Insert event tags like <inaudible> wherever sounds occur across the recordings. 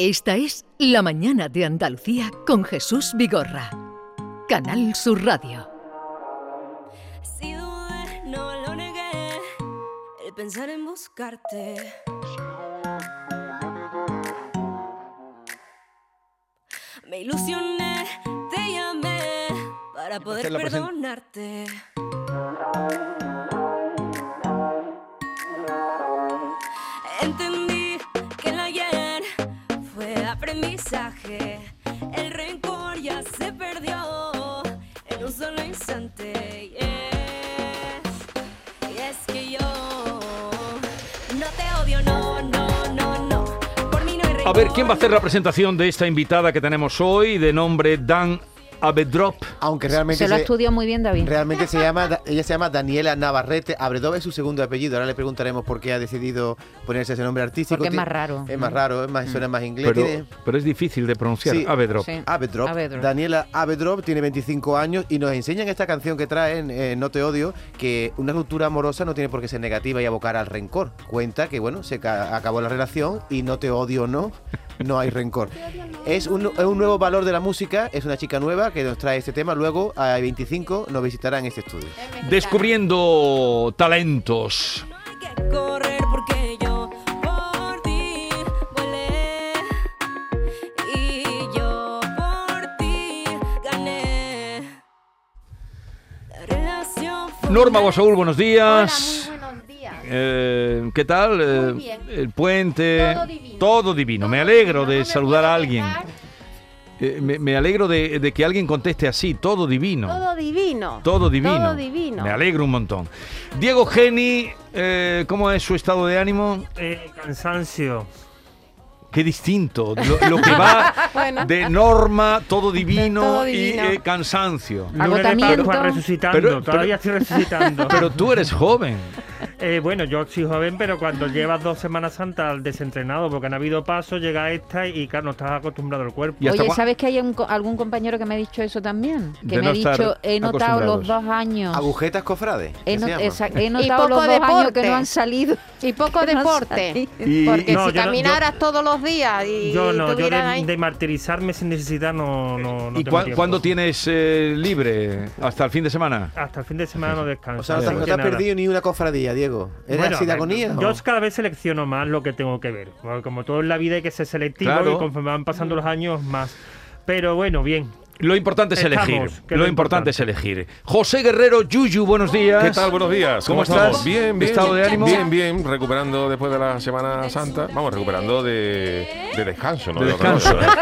Esta es La Mañana de Andalucía con Jesús Vigorra. Canal Sur Radio. Si dudé, no lo negué, el pensar en buscarte. Me ilusioné, te llamé para poder perdonarte. El rencor ya se perdió en un solo instante. Yes. Y es que yo no te odio, no, no, no, no. Por mí no hay A ver, ¿quién va a hacer la presentación de esta invitada que tenemos hoy, de nombre Dan Abedrop? Aunque realmente Se lo estudió muy bien David. realmente se llama, <laughs> ella se llama Daniela Navarrete. Abredov es su segundo apellido. Ahora le preguntaremos por qué ha decidido ponerse ese nombre artístico. Porque es más raro. Es más raro, es más, suena más inglés. Pero, Tiene- pero es difícil de pronunciar. Sí. Abedrop. Sí. Avedrop. Avedrop. Daniela Avedrop tiene 25 años y nos enseñan esta canción que traen, eh, No te odio, que una ruptura amorosa no tiene por qué ser negativa y abocar al rencor. Cuenta que, bueno, se ca- acabó la relación y no te odio no, no hay rencor. Es un, es un nuevo valor de la música, es una chica nueva que nos trae este tema. Luego, a 25, nos visitará en este estudio. Descubriendo talentos. Norma Guasaúl, buenos días. Hola, días. Eh, ¿Qué tal? Eh, Muy bien. El puente. Todo divino. Todo divino. Todo Me alegro divino, de no me saludar a alguien. Eh, me, me alegro de, de que alguien conteste así. Todo divino. Todo divino. Todo divino. Todo divino. Me alegro un montón. Diego Geni, eh, ¿cómo es su estado de ánimo? Eh, cansancio. Qué distinto. Lo, lo que va <laughs> Bueno. de norma, todo divino, todo y divino. eh, cansancio. Lunes de Agotamiento. Pascua resucitando. Pero- Todavía estoy resucitando. Pero tú eres joven. <laughs> Eh, bueno, yo soy joven, pero cuando llevas dos Semanas Santas desentrenado, porque han habido pasos, llega esta y claro, no estás acostumbrado al cuerpo. ¿Y hasta Oye, ¿sabes que hay un algún compañero que me ha dicho eso también? Que De me no ha dicho, he notado los dos años. Agujetas cofrades. He, ¿qué no- he notado los dos años que no han salido. Y poco <laughs> deporte. Y- Porque No, si yo caminaras todos los días y Yo no, yo tuvieras de, ahí- de martirizarme sin necesidad no, no, no ¿Y tengo cuándo tienes eh, libre? ¿Hasta el fin de semana? Hasta el fin de semana no descanso. O sea, no te, has perdido ni una cofradía, Diego. ¿Eres Bueno, así de agonía? Yo cada vez selecciono más lo que tengo que ver. Como todo en la vida hay que ser selectivo Claro. y conforme van pasando los años más. Pero bueno, bien. Lo importante es Estamos, elegir. Lo lo importante importante. es elegir. José Guerrero, Yuyu, buenos días. ¿Qué tal? Buenos días. ¿Cómo ¿Cómo, estás? Bien, bien. ¿Estado de ánimo? Bien, bien. Recuperando después de la Semana Santa. Vamos, recuperando de, de descanso, ¿no? De descanso. ¿eh? <laughs>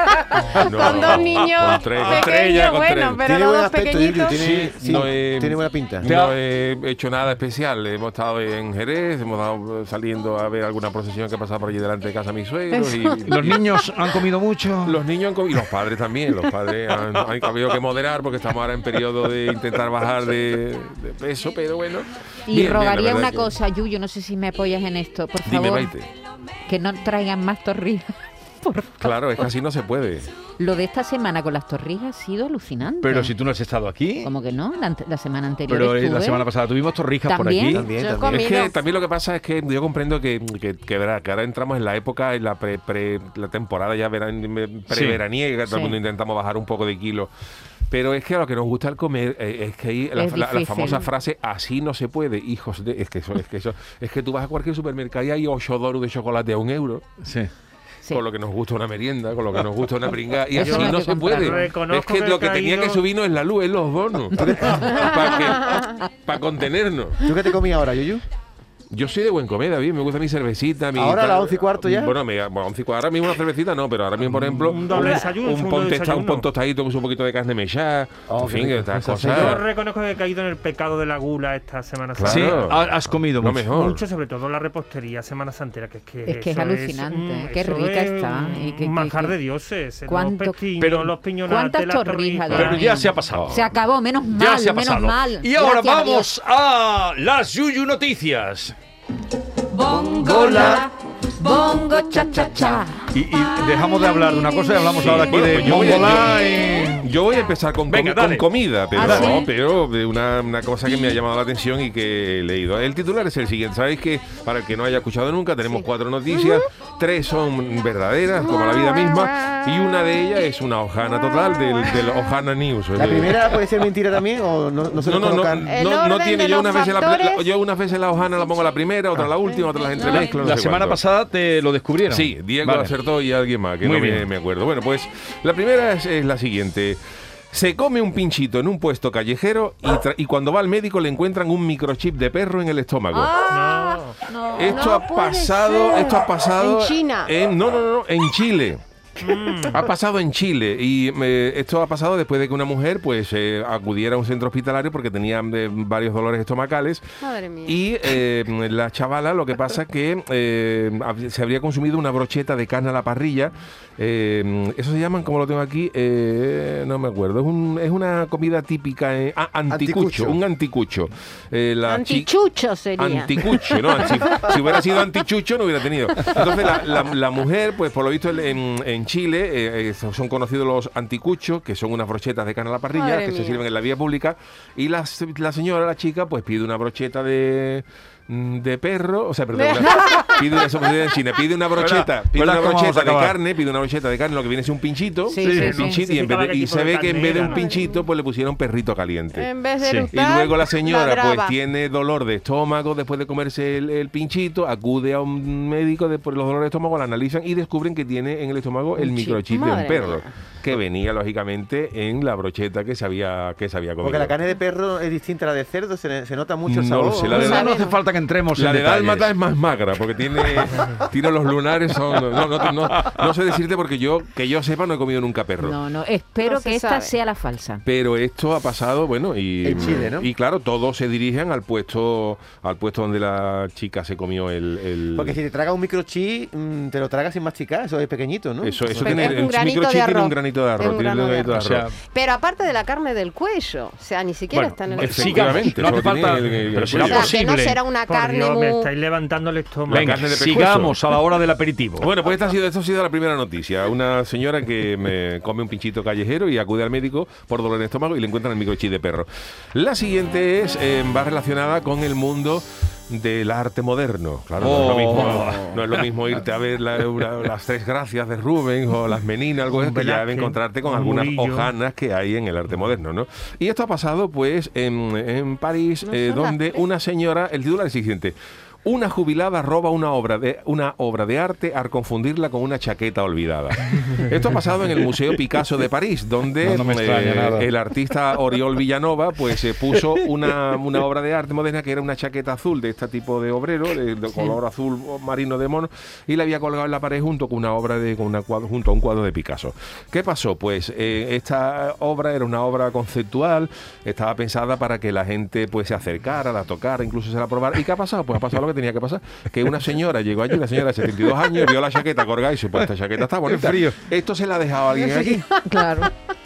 No, Con dos niños con tres- con tres pequeños, ya, con bueno, tres. pero Tiene los buen dos aspecto, Yuyu, pequeñitos. tiene, Sí, sí, no he- tiene buena pinta. No he hecho nada especial. Hemos estado en Jerez, hemos estado saliendo a ver alguna procesión que pasa por allí delante de casa de mis suegros. Y, ¿Los niños han comido mucho? Los niños han comido, y los padres también, los padres han, han habido que moderar porque estamos ahora en periodo de intentar bajar de, de peso, pero bueno. Y bien, rogaría una que- cosa, Yuyo, no sé si me apoyas en esto. Por Dime, favor, Maite. que no traigan más torrijas. <laughs> Claro, es que así no se puede. Lo de esta semana con las torrijas ha sido alucinante. Pero si tú no has estado aquí. Como que no, la, la semana anterior Pero eh, la estuve. semana pasada tuvimos torrijas por También. aquí. También, Yo también. Es que también lo que pasa es que yo comprendo que, que, que, verá, que ahora entramos en la época, en la pre, pre- la temporada ya veran, preveraniega, todo Sí. el mundo intentamos bajar un poco de kilo. Pero es que a lo que nos gusta el comer eh, es que hay la, Es la- la famosa frase así no se puede, hijos de. Es que eso, es que eso, es que tú vas a cualquier supermercado y hay 8 doros de chocolate a un euro. Sí. Sí. Con lo que nos gusta una merienda, con lo que nos gusta una pringa. Y <laughs> así no se comprar. puede. Reconozco Es que que lo que tenía que subirnos es la luz, es los bonos. <laughs> Para contenernos. ¿Tú qué te comías ahora, Yuyu? Yo soy de buen comer, David. Me gusta mi cervecita. Mi ¿Ahora a las once y cuarto ya? Bueno, me, bueno, once y cuarto. Ahora mismo una cervecita no, pero ahora mismo, por ejemplo. Un doble desayuno, Un, un un tostadito con un poquito de carne mechada. Oh, en fin, estas sí. Yo cosas. reconozco que he caído en el pecado de la gula esta semana Claro. Sí, Santa. ha- has comido mucho. mejor. Mucho, sobre todo la repostería Semana Santera, que es que Es que es alucinante, mm, qué rica es está, y que- manjar que- de dioses. ¿Cuánto- los pestiños, pero- los piñonates, ¿Cuántas las torrijas de torrijas. Pero ya se ha pasado. Se acabó, menos Ya mal, se ha menos pasado. mal. Y ahora vamos a las Yuyu Noticias. Bongo la, bongo cha cha cha. Y, y dejamos de hablar de una cosa y hablamos Sí, ahora aquí bueno, de pues yo voy a- yo- voy a empezar con, Venga, comida, pero, ¿Ah, no, pero de una, una cosa que me ha llamado la atención y que he leído. El titular es el siguiente. Sabéis que, para el que no haya escuchado nunca, tenemos cuatro noticias tres son verdaderas, como la vida misma, y una de ellas es una hojana total del, del Ojana News. ¿La primera puede ser mentira también o no, no se no, no, no, no, tiene. Yo unas veces la, la- yo unas veces la hojana la pongo la primera, otra la última, otra las entremezclo. no La sé semana cuánto. pasada te lo descubrieron. Sí, Diego Vale. acertó y alguien más, que Muy no me, bien. me acuerdo. Bueno, pues la primera es, es la siguiente. Se come un pinchito en un puesto callejero y, tra- y cuando va al médico le encuentran un microchip de perro en el estómago. Ah, No. esto no ha pasado, ser. esto ha pasado En China. en- no, no, no, en Chile. Ha pasado en Chile y eh, esto ha pasado después de que una mujer pues eh, acudiera a un centro hospitalario porque tenía eh, varios dolores estomacales Madre mía. y eh, la chavala lo que pasa es que eh, se habría consumido una brocheta de carne a la parrilla. eh, eso se llaman, como lo tengo aquí, Eh, no me acuerdo. Es, un- es una comida típica. eh, ah, anticucho, Anticucho. un anticucho. Eh, la Antichucho sería. Anticucho, ¿no? Si, si hubiera sido antichucho no hubiera tenido. Entonces la, la- la mujer, pues por lo visto en, en Chile eh, eh, son conocidos los anticuchos, que son unas brochetas de carne a la parrilla Madre que se sirven en la vía pública. Y la, la señora, la chica, pues pide una brocheta de de perro, o sea, perdón, <laughs> una- pide, eso me en China, pide una brocheta, pide una brocheta de carne, pide una brocheta de carne, lo que viene es un pinchito, Sí, un sí, sí. pinchito, y, en vez de- y se ve que en vez de un pinchito, pues le pusieron perrito caliente. En vez de Sí. Y luego la señora pues tiene dolor de estómago después de comerse el, el pinchito, acude a un médico de, por los dolores de estómago, la analizan y descubren que tiene en el estómago el microchip de un perro, mía. que venía lógicamente en la brocheta que se había, que se había comido. Porque la carne de perro es distinta a la de cerdo, se, se nota mucho el No sabor. sé, la de No, la- no hace falta que entremos La en de detalles. Dálmata es más magra porque tiene, <laughs> tiene los lunares son no, no, no, no sé decirte porque yo que yo sepa no he comido nunca perro. No, no, espero que esta sabe. sea la falsa. Pero esto ha pasado, bueno, y, En Chile, ¿no? y claro, todos se dirigen al puesto al puesto donde la chica se comió el... el- Porque si te tragas un microchip, mm, te lo tragas sin masticar, eso es pequeñito, ¿no? eso, eso Pero tiene, es un el granito microchip de tiene un arroz. granito de arroz. un tiene un grano de granito de O sea, arroz. Pero aparte de la carne del cuello, o sea, ni siquiera Bueno, está en el efectivamente, no hace falta, el- el- pero será O sea, cuello. que no posible. será una Por carne Dios, me estáis levantando el estómago. Venga, de sigamos a la hora del aperitivo. Bueno, pues esta ha sido, esto ha sido la primera noticia. Una señora que me come un pinchito callejero y acude al médico por dolor en el estómago y le encuentran el microchip de perro. La siguiente es eh, va relacionada con el mundo del arte moderno. Claro, no, es lo Oh. mismo, no es lo mismo irte a ver la- una- las tres gracias de Rubens o las meninas, algo de eso, que ya de encontrarte con un algunas Murillo. hojanas que hay en el arte moderno, ¿no? Y esto ha pasado, pues, en, en París, No eh, donde una señora, el titular es el siguiente. Una jubilada roba una obra de una obra de arte al confundirla con una chaqueta olvidada. <laughs> Esto ha pasado en el Museo Picasso de París, donde No, no eh, el artista Oriol Villanova pues eh, puso <laughs> una, una obra de arte moderna que era una chaqueta azul de este tipo de obrero, de, de color azul marino de mono, y la había colgado en la pared junto con una obra de con una cuadro, junto a un cuadro de Picasso. ¿Qué pasó? Pues eh, esta obra era una obra conceptual, estaba pensada para que la gente pues se acercara, la tocara, incluso se la probara. ¿Y qué ha pasado? Pues ha pasado lo que tenía que pasar, que una señora llegó allí, la señora de 72 años, vio la chaqueta colgada y dice, pues esta chaqueta está bonita. frío. Esto se la ha dejado alguien aquí. <laughs> Claro.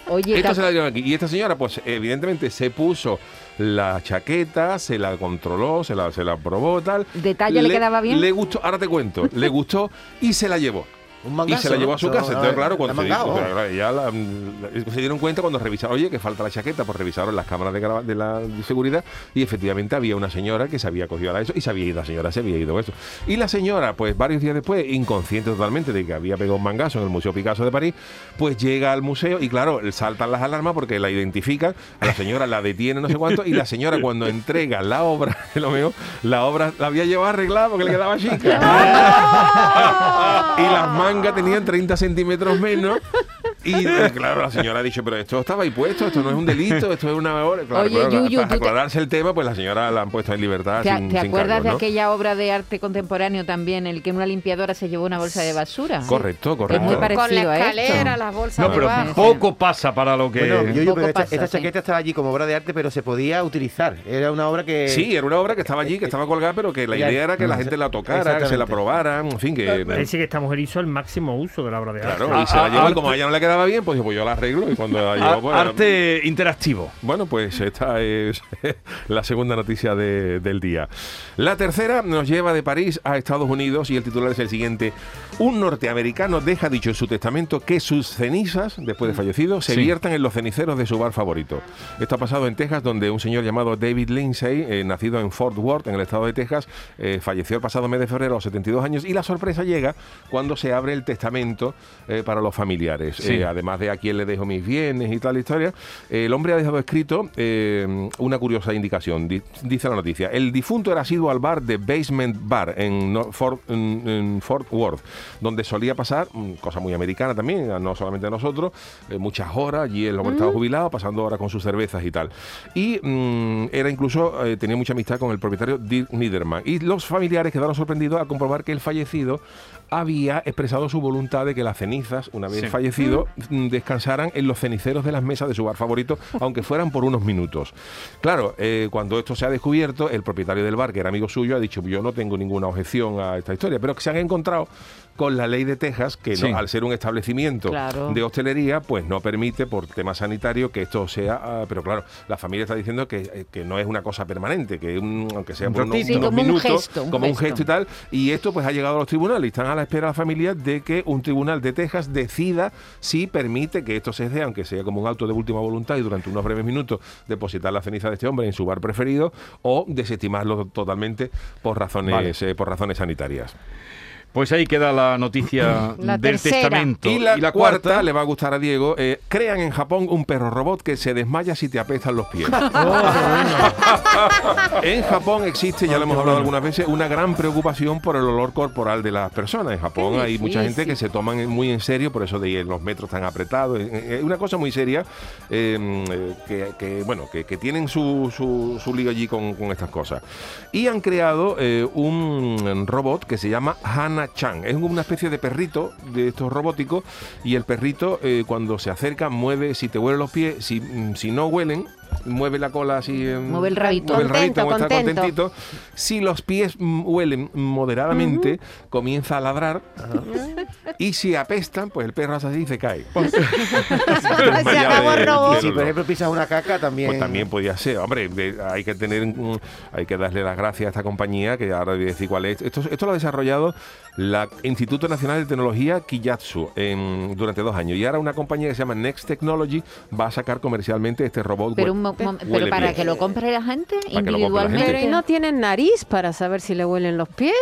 Oye, Esto se la dieron aquí. Y esta señora, pues evidentemente se puso la chaqueta, se la controló, se la, se la probó, tal. ¿Detalle le quedaba bien? Le gustó, ahora te cuento, le gustó y se la llevó. Un Y se la llevó a su casa. Entonces, claro, cuando se, mangao, claro, claro, ya la- la- se dieron cuenta cuando revisaron, oye, que falta la chaqueta, pues revisaron las cámaras de, la de seguridad y efectivamente había una señora que se había cogido a eso y se había ido, la señora se había ido a eso. Y la señora, pues varios días después, inconsciente totalmente de que había pegado un mangazo en el Museo Picasso de París, pues llega al museo y claro, saltan las alarmas porque la identifican, a la señora la detiene no sé cuánto y la señora cuando entrega la obra, <laughs> lo mejor, la obra la había llevado arreglada porque le quedaba chica. <laughs> y las mangas tenían 30 centímetros menos. Y eh, claro, la señora ha dicho, pero esto estaba ahí puesto, esto no es un delito, esto es una hora. Claro, Oye, claro, Yuyu, para ¿tú te- aclararse el tema, pues la señora la han puesto en libertad. ¿Te, sin, te sin acuerdas cargos, de ¿no? aquella obra de arte contemporáneo también, el que una limpiadora se llevó una bolsa de basura? Correcto, Es correcto. muy Con parecido la a escalera, esto. las bolsas No, pero poco pasa para lo que... Bueno, yo, yo, Poco pero esta, pasa, esta sí. chaqueta estaba allí como obra de arte, pero se podía utilizar. Era una obra que. Sí, era una obra que estaba allí, que estaba colgada, pero que la Ya- idea era que la gente la tocara, que se la probara, en fin, que... Parece que esta mujer hizo el máximo uso de la obra de arte. Claro, y se la ah, como a ella no le quedaba quedaba bien, pues, pues yo la arreglo y cuando la A- llevo, pues, arte interactivo. Bueno, pues esta es <laughs> la segunda noticia de- del día. La tercera nos lleva de París a Estados Unidos y el titular es el siguiente. Un norteamericano deja dicho en su testamento que sus cenizas, después de fallecido, se Sí. viertan en los ceniceros de su bar favorito. Esto ha pasado en Texas, donde un señor llamado David Lindsay, eh, nacido en Fort Worth, en el estado de Texas, eh, falleció el pasado mes de febrero a los 72 años y la sorpresa llega cuando se abre el testamento eh, para los familiares. Sí. Eh, además de a quién le dejo mis bienes y tal historia, el hombre ha dejado escrito eh, una curiosa indicación. Di- dice la noticia, el difunto era asiduo al bar de Basement Bar en, No- Fort, en- en Fort Worth, donde solía pasar, mm, cosa muy americana también, no solamente a nosotros, eh, muchas horas, allí el hombre estaba jubilado, pasando horas con sus cervezas y tal. Y mm, era incluso, eh, tenía mucha amistad con el propietario Dirk Niederman. Y los familiares quedaron sorprendidos al comprobar que el fallecido había expresado su voluntad de que las cenizas, una vez Sí. fallecido, mm, descansaran en los ceniceros de las mesas de su bar favorito, <laughs> aunque fueran por unos minutos. Claro, eh, cuando esto se ha descubierto, el propietario del bar, que era amigo suyo, ha dicho, yo no tengo ninguna objeción a esta historia, pero que se han encontrado con la ley de Texas, que no- al ser un establecimiento Claro. de hostelería, pues no permite, por tema sanitario, que esto sea... ah, pero claro, la familia está diciendo que, eh, que no es una cosa permanente, que un- aunque sea por unos. Sí, unos como un minutos, gesto, un como un gesto. gesto y tal, y esto pues ha llegado a los tribunales y están a la espera la familia de que un tribunal de Texas decida si permite que esto se dé, aunque sea como un auto de última voluntad y durante unos breves minutos depositar la ceniza de este hombre en su bar preferido o desestimarlo totalmente por razones, Vale. eh, por razones sanitarias. Pues ahí queda la noticia <clears throat> La del tercera. testamento. Y la, cuarta, le va a gustar a Diego. eh, crean en Japón un perro robot que se desmaya si te apestan los pies. <laughs> en Japón existe, ya lo hemos hablado algunas veces, una gran preocupación por el olor corporal de las personas. En Japón Qué hay mucha gente que se toman muy en serio, por eso de los metros tan apretados. Eh, Es una cosa muy seria eh, eh, que, que, bueno, que, que tienen su, su, su lío allí con, con estas cosas. Y han creado eh, un robot que se llama Hana-chan. Es una especie de perrito de estos robóticos y el perrito eh, cuando se acerca mueve, si te huelen los pies, si, mm, si no huelen, mueve la cola así. Mueve el rabito. Mueve el rabito, Contento, como está contento. contentito. Si los pies mm, huelen moderadamente, comienza a ladrar. Y si apestan, pues el perro hace así y se cae. <laughs> Se acabó el robot. Y si, por ejemplo, pisas una caca, también. Pues también podía ser. Hombre, de- hay que tener, mm, hay que darle las gracias a esta compañía, que ahora voy a decir cuál es. Esto, esto lo ha desarrollado la Instituto Nacional de Tecnología Kijatsu en- durante dos años. Y ahora una compañía que se llama Next Technology va a sacar comercialmente este robot. Pero, un pero para que lo compre la gente individualmente. Pero ¿y no tienen nariz para saber si le huelen los pies?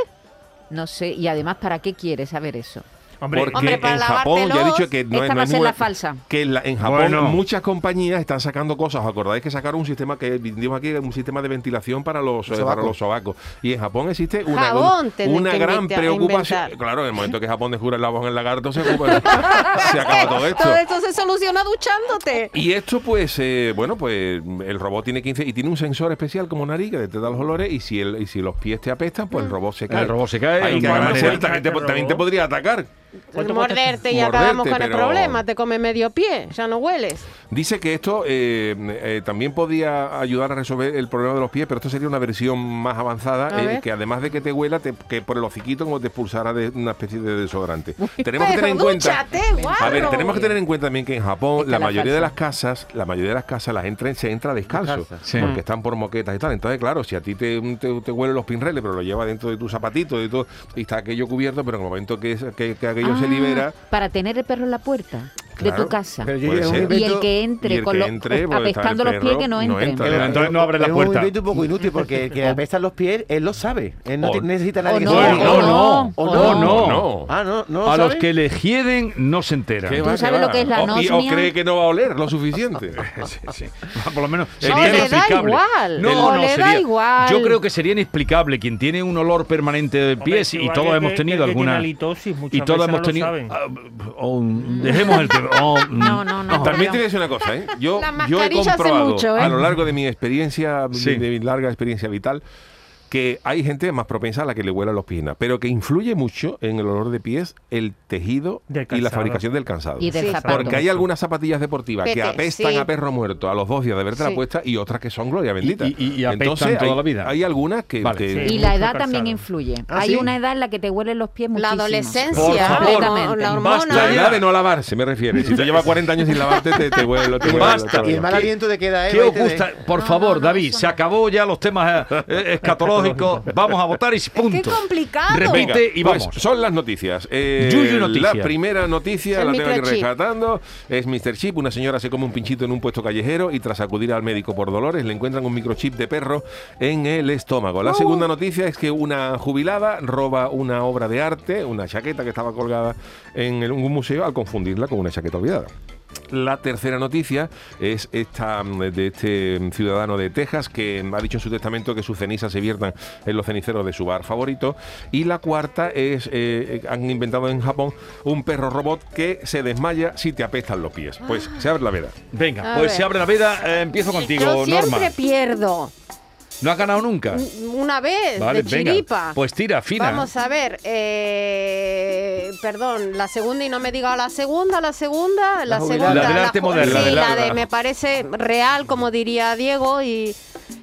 No sé, y además, ¿para qué quiere saber eso? Hombre, Porque Hombre, para en Japón, ya he dicho que no esta es, no es la falsa. Que en, la- en Japón Bueno. muchas compañías están sacando cosas. ¿Os acordáis que sacaron un sistema que vendimos aquí, un sistema de ventilación para los, eh, para Sobacos. los sobacos? Y en Japón existe una, Jabón una que gran preocupación. inventar. Claro, en el momento que Japón descubre el lavabo en el lagarto, se, ocupa- <laughs> se acaba todo esto. Todo esto se soluciona duchándote. Y esto, pues, eh, bueno, pues el robot tiene 15 y tiene un sensor especial como nariz que detecta los olores y si, el, y si los pies te apestan, pues el robot se cae. El robot se cae, Hay y que te, también te podría atacar. ¿Cuánto Morderte y Morderte, acabamos con el pero- problema. Te come medio pie, ya no hueles. Dice que esto eh, eh, también podía ayudar a resolver el problema de los pies, pero esto sería una versión más avanzada, A eh, que además de que te huela, te- que por el hociquito como te expulsara de una especie de desodorante. <laughs> tenemos que Pero tener en cuenta... guarro. A ver, tenemos que tener en cuenta también que en Japón Está la la mayoría de las casas, la mayoría de las casas las entra, se entra descalzo. Sí. porque están por moquetas y tal. Entonces, claro, si a ti te, te, te huelen los pinreles, pero lo llevas dentro de tu zapatito y todo, y está aquello cubierto, pero en el momento que, que, que aquello se Ah, libera, Para tener el perro en la puerta de Claro. tu casa. Es. Y el que entre el con que los entre, apestando los pies que no no entren. entra. Entonces no abre la es puerta. un invento un poco inútil porque el que <laughs> apestan los pies, él lo sabe. Él no necesita nadie que no, se no, no. ¿O no, no. no. Ah, no, no. A los que le hieden no se enteran. ¿Qué ¿Tú sabes lo que es la o, y- o cree que no va a oler lo suficiente. <laughs> Sí. Por lo menos No, sería inexplicable. No, no, le da sería- igual. Yo creo que sería inexplicable quien tiene un olor permanente de pies y todos hemos tenido alguna y todos hemos no tenido ah, dejemos el tema. O- No, no, no. También te voy a decir una cosa, ¿eh? Yo, yo he comprobado mucho, ¿eh? a lo largo de mi experiencia, Sí. de mi larga experiencia vital, que hay gente más propensa a la que le huelan los pies, pero que influye mucho en el olor de pies el tejido y la fabricación del calzado. Y del Sí. Porque hay algunas zapatillas deportivas que apestan sí. a perro muerto a los dos días de haberte la puesta y otras que son gloria bendita. Y- y- y apestan Entonces, toda hay, la vida. Hay algunas que... Vale. que- Sí. Y la edad también influye. ¿Ah, Hay sí? una edad en la que te huelen los pies La muchísimo. adolescencia, Por favor, la, la hormona. La edad de no lavarse, me refiero. Si tú llevas 40 años sin lavarte, te, te huele. Te huele Basta. Y el mal aliento de queda, ¿eh? ¿Qué os gusta? Por favor, David, se acabó ya los temas eh, Vamos a votar y punto. Qué complicado. Repite y Pues vamos. son las noticias. Eh, Yuyu. La primera noticia, la tengo que ir rescatando, es Mr. Chip. Una señora se come un pinchito en un puesto callejero y tras acudir al médico por dolores le encuentran un microchip de perro en el estómago. La segunda noticia es que una jubilada roba una obra de arte, una chaqueta que estaba colgada en un museo al confundirla con una chaqueta olvidada. La tercera noticia es esta mm, de este mm, ciudadano de Texas que ha dicho en su testamento que sus cenizas se viertan en los ceniceros de su bar favorito. Y la cuarta es, eh, eh, han inventado en Japón un perro robot que se desmaya si te apestan los pies. Pues se abre la veda. Venga, A pues ver. se abre la veda. eh, empiezo contigo, Yo siempre Norma. pierdo. ¿No has ganado nunca? Una vez, Vale, de venga. chiripa. Pues tira, fina. Vamos a ver, eh, perdón, la segunda y no me diga la segunda, la segunda, la, jubilada. segunda. La del arte moderno. Sí, La de me parece real, como diría Diego, y,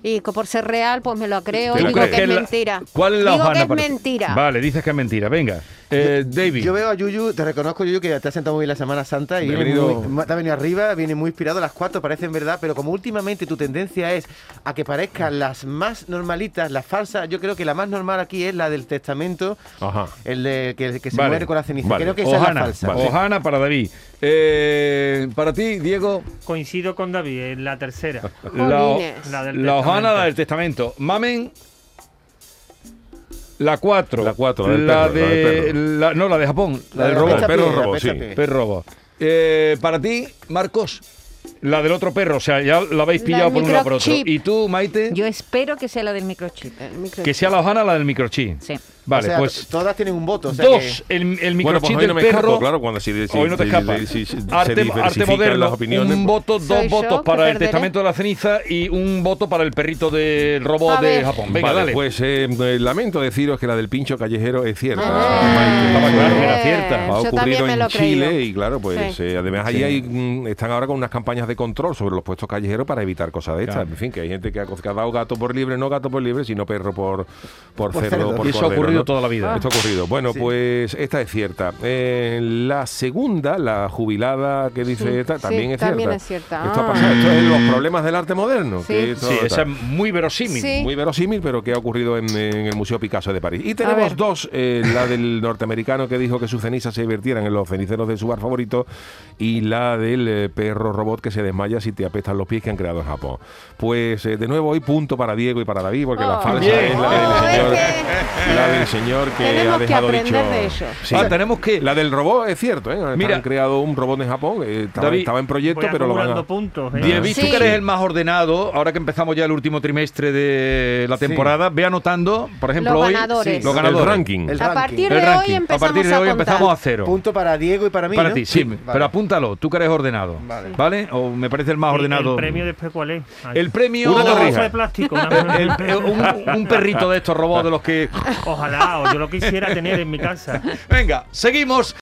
y que por ser real, pues me lo creo ¿Te y digo crees? que es la- mentira. ¿Cuál es la digo que es para- mentira. Vale, dices que es mentira. Venga, eh, David. Yo veo a Yuyu, te reconozco Yuyu que te has sentado muy bien la Semana Santa y viene muy- te ha venido arriba, viene muy inspirado, las cuatro parecen verdad, pero como últimamente tu tendencia es a que parezcan las más normalitas, las falsas, yo creo que la más normal aquí es la del testamento, Ajá. el de que, que se Vale, muere con la ceniza. vale. Creo que esa es Ojana, la falsa. Vale. Ojana para David. Eh, para ti, Diego, Coincido con David en la tercera. la. La del la Ojana, testamento. la del testamento. Mamen, la 4. La cuatro, la perro, de. perro. la- no, la de Japón, la, La del de robot. Perro la robot, sí. Perro robot. Eh, para ti, Marcos, la del otro perro. O sea, ya la habéis La pillado por un lado por otro. microchip. Y tú, Maite, Yo espero que sea la del microchip. El micro- que sea la Ojana, la del microchip. Sí. Vale, O sea, pues. todas tienen un voto. o sea Dos, que- el, el Bueno, microchip pues hoy del no me perro. escapo, claro, cuando si, si- Hoy no te si- escapas. si- arte, arte moderno, las opiniones. un pues- voto, dos yo votos para el testamento de la ceniza y un voto para el perrito del robot de. Japón. Venga, Vale, dale. Pues eh, eh, lamento deciros que la del pincho callejero es cierta. Ah. Estaba claro que era Eh, cierta. Ha ocurrido en Chile y claro, pues Sí. eh, además Sí. hay, mm, están ahora con unas campañas de control sobre los puestos callejeros para evitar cosas de estas. Claro. En fin, que hay gente que ha, que ha dado gato por libre, no gato por libre, sino perro por, por, Por cerdo, cerdo. por Ocurrido toda la vida. Esto ha ocurrido. Bueno, Sí. pues esta es cierta. Eh, la segunda, la jubilada que dice Sí, esta, sí, también es también cierta. es cierta. Esto ha pasado. Esto es los problemas del arte moderno. Sí. que esto Sí, esa es muy verosímil. Sí. muy verosímil, pero que ha ocurrido en, en el Museo Picasso de París. Y tenemos dos, eh, <laughs> la del norteamericano que dijo que sus cenizas se vertieran en los ceniceros de su bar favorito y la del eh, perro robot que se desmaya si te apestan los pies que han creado en Japón. Pues eh, de nuevo hoy punto para Diego y para David, porque la Oh. falsa Bien. es la del Oh, señor, es que la del señor que tenemos ha que dejado aprender dicho... de ello. Sí. Ah, tenemos que. La del robot es cierto, ¿eh? Mira. han creado un robot en Japón, eh, estaba, David, estaba en proyecto, pero lo van a... puntos. ¿eh? Sí. que eres el más ordenado, ahora que empezamos ya el último trimestre de la Sí. temporada, ve anotando, por ejemplo, Los hoy ganadores. los El ganadores. ranking. El A ranking. partir El de hoy a empezamos partir de hoy contar. empezamos a cero. Punto para Diego y para mí. Para ¿no? ti, sí, Vale. pero apúntalo, tú que eres ordenado. Vale. ¿Vale? O me parece el más ¿Y ordenado. ¿El premio después cuál es? Ay. El premio. Una de plástico. El- el- un, un perrito de estos robots de los que. Yo lo quisiera tener en mi casa. Venga, seguimos.